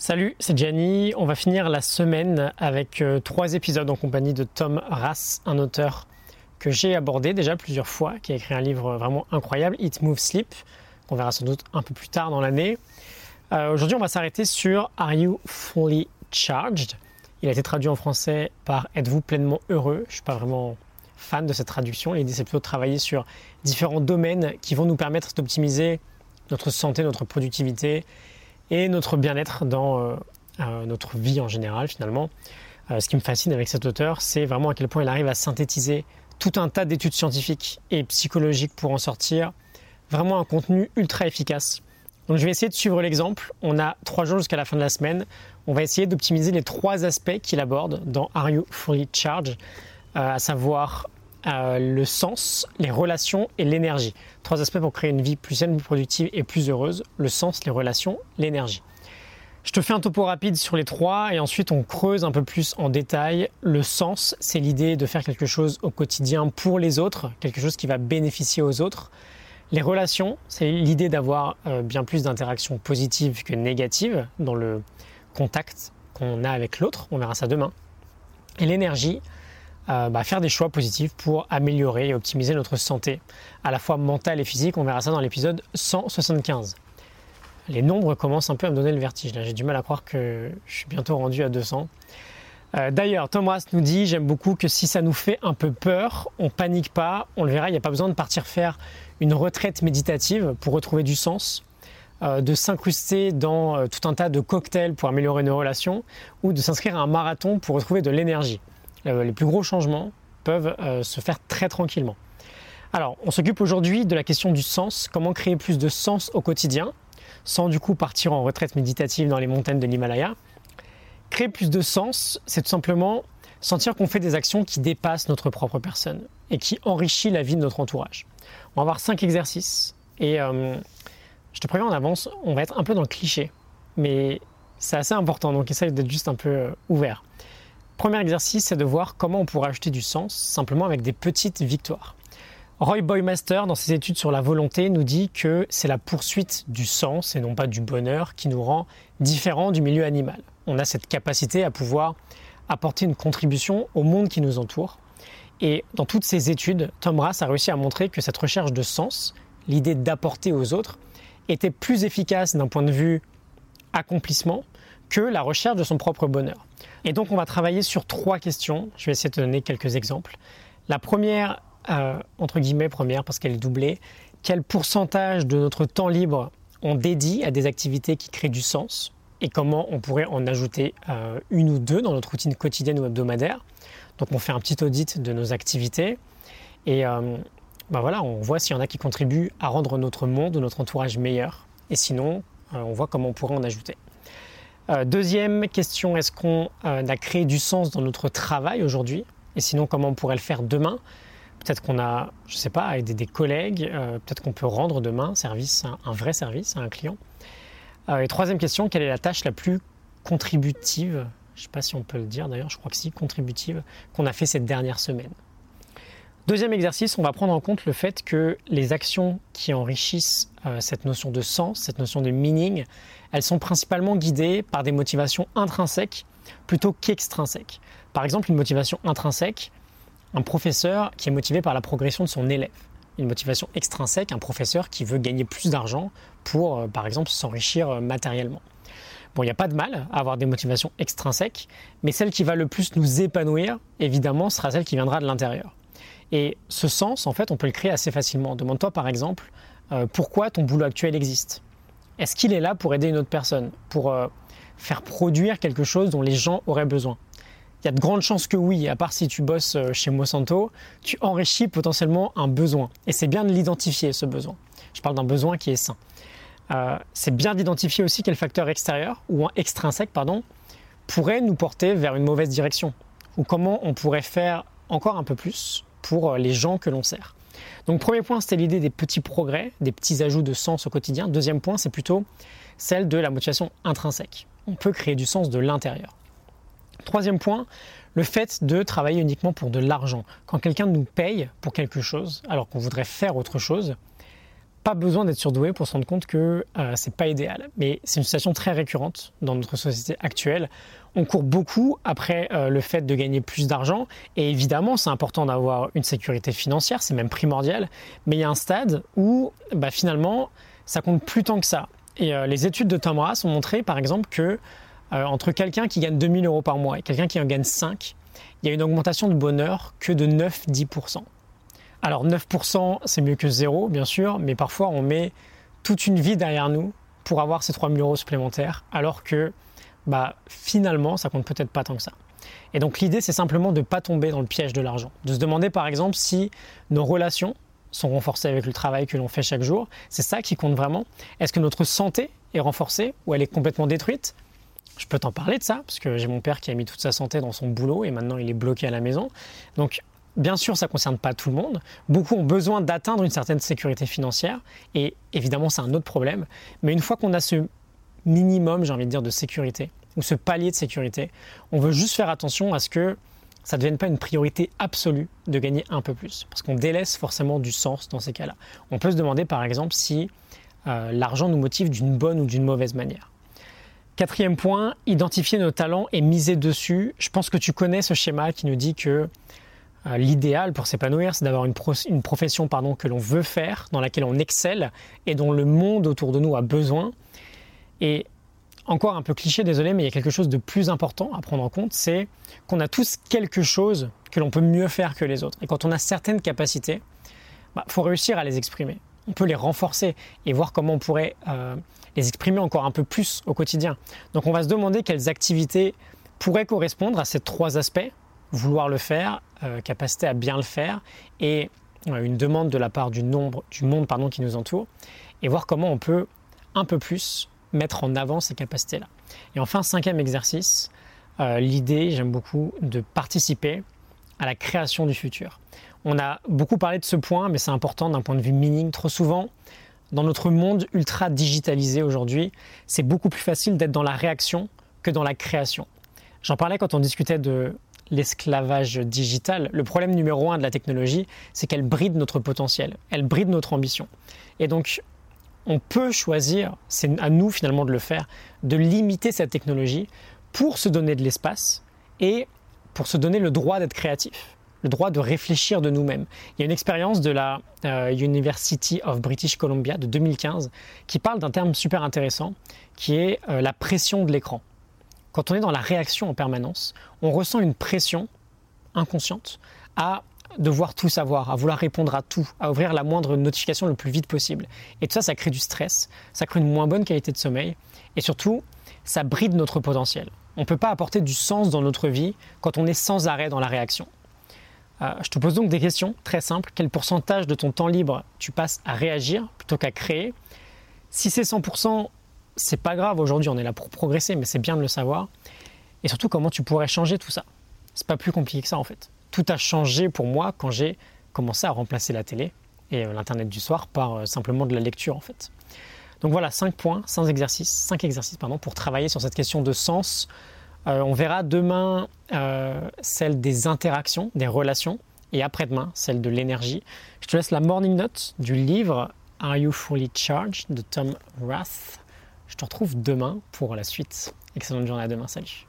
Salut, c'est Gianni. On va finir la semaine avec euh, trois épisodes en compagnie de Tom Rass, un auteur que j'ai abordé déjà plusieurs fois, qui a écrit un livre vraiment incroyable, Eat, Move, Sleep, qu'on verra sans doute un peu plus tard dans l'année. Euh, aujourd'hui, on va s'arrêter sur Are You Fully Charged? Il a été traduit en français par Êtes-vous pleinement heureux? Je ne suis pas vraiment fan de cette traduction. L'idée, c'est plutôt de travailler sur différents domaines qui vont nous permettre d'optimiser notre santé, notre productivité et notre bien-être dans euh, euh, notre vie en général finalement. Euh, ce qui me fascine avec cet auteur, c'est vraiment à quel point il arrive à synthétiser tout un tas d'études scientifiques et psychologiques pour en sortir vraiment un contenu ultra efficace. Donc je vais essayer de suivre l'exemple. On a trois jours jusqu'à la fin de la semaine. On va essayer d'optimiser les trois aspects qu'il aborde dans Are You Fully Charged, à savoir le sens, les relations et l'énergie. Trois aspects pour créer une vie plus saine, plus productive et plus heureuse. Le sens, les relations, l'énergie. Je te fais un topo rapide sur les trois et ensuite on creuse un peu plus en détail. Le sens, c'est l'idée de faire quelque chose au quotidien pour les autres, quelque chose qui va bénéficier aux autres. Les relations, c'est l'idée d'avoir euh, bien plus d'interactions positives que négatives dans le contact qu'on a avec l'autre. On verra ça demain. Et l'énergie, euh, bah, faire des choix positifs pour améliorer et optimiser notre santé, à la fois mentale et physique. On verra ça dans l'épisode 175. Les nombres commencent un peu à me donner le vertige. J'ai du mal à croire que je suis bientôt rendu à 200. Euh, d'ailleurs, Thomas nous dit J'aime beaucoup que si ça nous fait un peu peur, on panique pas. On le verra, il n'y a pas besoin de partir faire une retraite méditative pour retrouver du sens, euh, de s'incruster dans tout un tas de cocktails pour améliorer nos relations, ou de s'inscrire à un marathon pour retrouver de l'énergie. Euh, les plus gros changements peuvent euh, se faire très tranquillement. Alors, on s'occupe aujourd'hui de la question du sens, comment créer plus de sens au quotidien, sans du coup partir en retraite méditative dans les montagnes de l'Himalaya. Créer plus de sens, c'est tout simplement sentir qu'on fait des actions qui dépassent notre propre personne et qui enrichissent la vie de notre entourage. On va avoir cinq exercices et euh, je te préviens en avance, on va être un peu dans le cliché, mais c'est assez important, donc essaye d'être juste un peu ouvert. Premier exercice, c'est de voir comment on pourrait ajouter du sens simplement avec des petites victoires. Roy Boymaster, dans ses études sur la volonté, nous dit que c'est la poursuite du sens et non pas du bonheur qui nous rend différents du milieu animal. On a cette capacité à pouvoir apporter une contribution au monde qui nous entoure. Et dans toutes ces études, Tom Rass a réussi à montrer que cette recherche de sens, l'idée d'apporter aux autres, était plus efficace d'un point de vue accomplissement que la recherche de son propre bonheur. Et donc on va travailler sur trois questions. Je vais essayer de te donner quelques exemples. La première, euh, entre guillemets première parce qu'elle est doublée, quel pourcentage de notre temps libre on dédie à des activités qui créent du sens et comment on pourrait en ajouter euh, une ou deux dans notre routine quotidienne ou hebdomadaire. Donc on fait un petit audit de nos activités et bah voilà, on voit s'il y en a qui contribuent à rendre notre monde ou notre entourage meilleur. Et sinon, on voit comment on pourrait en ajouter. Euh, deuxième question, est-ce qu'on euh, a créé du sens dans notre travail aujourd'hui? Et sinon, comment on pourrait le faire demain? Peut-être qu'on a, je ne sais pas, aider des collègues, euh, peut-être qu'on peut rendre demain service, un, vrai service à un client. et troisième question, quelle est la tâche la plus contributive, je ne sais pas si on peut le dire d'ailleurs, je crois que si, contributive, qu'on a fait cette dernière semaine Deuxième exercice, on va prendre en compte le fait que les actions qui enrichissent cette notion de sens, cette notion de meaning, elles sont principalement guidées par des motivations intrinsèques plutôt qu'extrinsèques. Par exemple, une motivation intrinsèque, un professeur qui est motivé par la progression de son élève. Une motivation extrinsèque, un professeur qui veut gagner plus d'argent pour, euh, par exemple, s'enrichir euh, matériellement. Bon, il n'y a pas de mal à avoir des motivations extrinsèques, mais celle qui va le plus nous épanouir, évidemment, sera celle qui viendra de l'intérieur. Et ce sens, en fait, on peut le créer assez facilement. Demande-toi, par exemple, euh, pourquoi ton boulot actuel existe est-ce qu'il est là pour aider une autre personne, pour euh, faire produire quelque chose dont les gens auraient besoin? Il y a de grandes chances que oui, à part si tu bosses euh, chez Monsanto, tu enrichis potentiellement un besoin. Et c'est bien de l'identifier, ce besoin. Je parle d'un besoin qui est sain. C'est bien d'identifier aussi quel facteur extérieur ou extrinsèque pardon, pourrait nous porter vers une mauvaise direction ou comment on pourrait faire encore un peu plus pour les gens que l'on sert. Donc premier point, c'était l'idée des petits progrès, des petits ajouts de sens au quotidien. Deuxième point, c'est plutôt celle de la motivation intrinsèque. On peut créer du sens de l'intérieur. Troisième point, le fait de travailler uniquement pour de l'argent. Quand quelqu'un nous paye pour quelque chose, alors qu'on voudrait faire autre chose, pas besoin d'être surdoué pour se rendre compte que euh, c'est pas idéal. Mais c'est une situation très récurrente dans notre société actuelle. On court beaucoup après euh, le fait de gagner plus d'argent. Et évidemment, c'est important d'avoir une sécurité financière, c'est même primordial. Mais il y a un stade où bah, finalement, ça compte plus tant que ça. Et euh, les études de Tom Rass ont montré, par exemple, que entre quelqu'un qui gagne 2000 euros par mois et quelqu'un qui en gagne 5, il y a une augmentation de bonheur que de 9-10%. Alors 9%, c'est mieux que zéro, bien sûr, mais parfois on met toute une vie derrière nous pour avoir ces 3000 euros supplémentaires, alors que bah, finalement, ça compte peut-être pas tant que ça. Et donc l'idée, c'est simplement de ne pas tomber dans le piège de l'argent. De se demander par exemple si nos relations sont renforcées avec le travail que l'on fait chaque jour. C'est ça qui compte vraiment. Est-ce que notre santé est renforcée ou elle est complètement détruite? Je peux t'en parler de ça, parce que j'ai mon père qui a mis toute sa santé dans son boulot et maintenant il est bloqué à la maison. Bien sûr, ça ne concerne pas tout le monde. Beaucoup ont besoin d'atteindre une certaine sécurité financière. Et évidemment, c'est un autre problème. Mais une fois qu'on a ce minimum, j'ai envie de dire, de sécurité, ou ce palier de sécurité, on veut juste faire attention à ce que ça ne devienne pas une priorité absolue de gagner un peu plus. Parce qu'on délaisse forcément du sens dans ces cas-là. On peut se demander, par exemple, si euh, l'argent nous motive d'une bonne ou d'une mauvaise manière. Quatrième point, identifier nos talents et miser dessus. Je pense que tu connais ce schéma qui nous dit que l'idéal pour s'épanouir, c'est d'avoir une, profession que l'on veut faire, dans laquelle on excelle et dont le monde autour de nous a besoin. Et encore un peu cliché, désolé, mais il y a quelque chose de plus important à prendre en compte, c'est qu'on a tous quelque chose que l'on peut mieux faire que les autres. Et quand on a certaines capacités, il bah, faut réussir à les exprimer. On peut les renforcer et voir comment on pourrait euh, les exprimer encore un peu plus au quotidien. Donc on va se demander quelles activités pourraient correspondre à ces trois aspects vouloir le faire, euh, capacité à bien le faire et euh, une demande de la part du, nombre, du monde pardon, qui nous entoure et voir comment on peut un peu plus mettre en avant ces capacités-là. Et enfin, cinquième exercice, euh, l'idée, j'aime beaucoup, de participer à la création du futur. On a beaucoup parlé de ce point, mais c'est important d'un point de vue meaning. Trop souvent, dans notre monde ultra digitalisé aujourd'hui, c'est beaucoup plus facile d'être dans la réaction que dans la création. J'en parlais quand on discutait de l'esclavage digital, le problème numéro un de la technologie, c'est qu'elle bride notre potentiel, elle bride notre ambition. Et donc, on peut choisir, c'est à nous finalement de le faire, de limiter cette technologie pour se donner de l'espace et pour se donner le droit d'être créatif, le droit de réfléchir de nous-mêmes. Il y a une expérience de la euh, University of British Columbia de 2015 qui parle d'un terme super intéressant qui est euh, la pression de l'écran quand on est dans la réaction en permanence, on ressent une pression inconsciente à devoir tout savoir, à vouloir répondre à tout, à ouvrir la moindre notification le plus vite possible. Et tout ça, ça crée du stress, ça crée une moins bonne qualité de sommeil, et surtout, ça bride notre potentiel. On ne peut pas apporter du sens dans notre vie quand on est sans arrêt dans la réaction. Euh, je te pose donc des questions très simples. Quel pourcentage de ton temps libre tu passes à réagir plutôt qu'à créer? Si c'est 100%, c'est pas grave, aujourd'hui on est là pour progresser, mais c'est bien de le savoir. Et surtout comment tu pourrais changer tout ça. C'est pas plus compliqué que ça en fait. Tout a changé pour moi quand j'ai commencé à remplacer la télé et euh, l'internet du soir par euh, simplement de la lecture en fait. Donc voilà, 5 points, 5 exercices, 5 exercices pardon, pour travailler sur cette question de sens. Euh, on verra demain celle des interactions, des relations, et après-demain celle de l'énergie. Je te laisse la morning note du livre Are You Fully Charged de Tom Rath. Je te retrouve demain pour la suite. Excellente journée à demain. Salut.